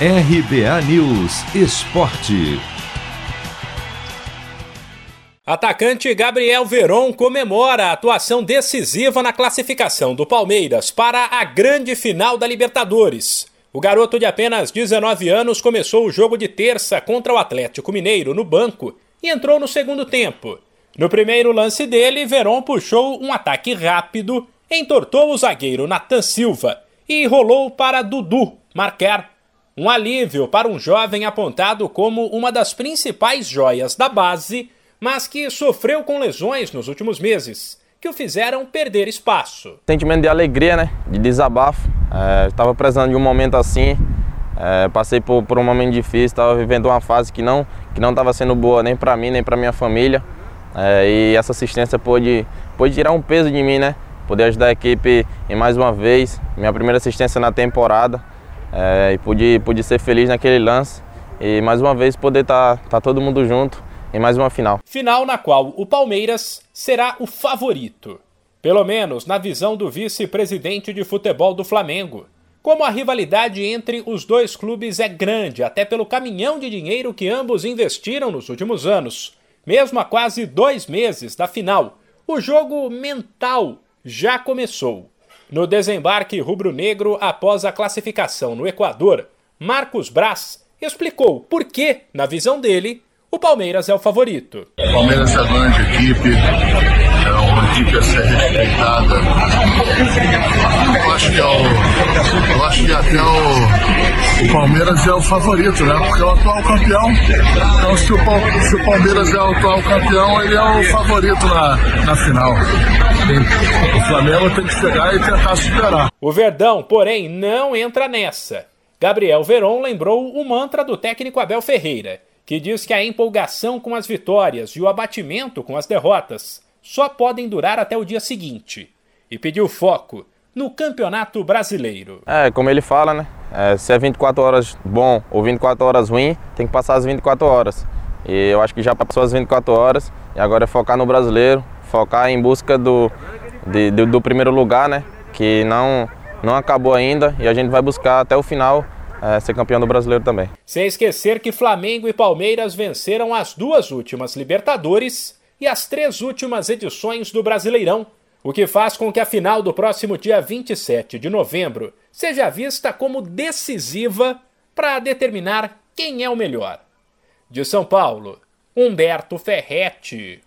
RBA News Esporte. Atacante Gabriel Veron comemora a atuação decisiva na classificação do Palmeiras para a grande final da Libertadores. O garoto de apenas 19 anos começou o jogo de terça contra o Atlético Mineiro no banco e entrou no segundo tempo. No primeiro lance dele, Veron puxou um ataque rápido, entortou o zagueiro Natan Silva e rolou para Dudu marcar. Um alívio para um jovem apontado como uma das principais joias da base, mas que sofreu com lesões nos últimos meses, que o fizeram perder espaço. Sentimento de alegria, né? De desabafo. Estava é, precisando de um momento assim. É, passei por, por, um momento difícil, estava vivendo uma fase que não que não estava sendo boa nem para mim nem para minha família. É, e essa assistência pôde, pôde tirar um peso de mim, né? Poder ajudar a equipe em mais uma vez, minha primeira assistência na temporada. É, e pude, pude ser feliz naquele lance. E mais uma vez poder estar tá, tá todo mundo junto em mais uma final. Final na qual o Palmeiras será o favorito. Pelo menos na visão do vice-presidente de futebol do Flamengo. Como a rivalidade entre os dois clubes é grande, até pelo caminhão de dinheiro que ambos investiram nos últimos anos mesmo a quase dois meses da final, o jogo mental já começou. No desembarque rubro-negro após a classificação no Equador, Marcos Braz explicou por que, na visão dele, o Palmeiras é o favorito. O Palmeiras é a grande equipe, é uma equipe a ser respeitada. Acho que, é o, eu acho que até o, o Palmeiras é o favorito, né? Porque é o atual campeão. Então, se o, se o Palmeiras é o atual campeão, ele é o favorito na, na final. O Flamengo tem que chegar e tentar superar. O Verdão, porém, não entra nessa. Gabriel Veron lembrou o mantra do técnico Abel Ferreira que diz que a empolgação com as vitórias e o abatimento com as derrotas só podem durar até o dia seguinte, e pediu foco no Campeonato Brasileiro. É, como ele fala, né? É, se é 24 horas bom ou 24 horas ruim, tem que passar as 24 horas. E eu acho que já passou as 24 horas e agora é focar no brasileiro, focar em busca do, de, do, do primeiro lugar, né? Que não, não acabou ainda e a gente vai buscar até o final é, ser campeão do brasileiro também. Sem esquecer que Flamengo e Palmeiras venceram as duas últimas Libertadores e as três últimas edições do Brasileirão, o que faz com que a final do próximo dia 27 de novembro seja vista como decisiva para determinar quem é o melhor. De São Paulo, Humberto Ferretti.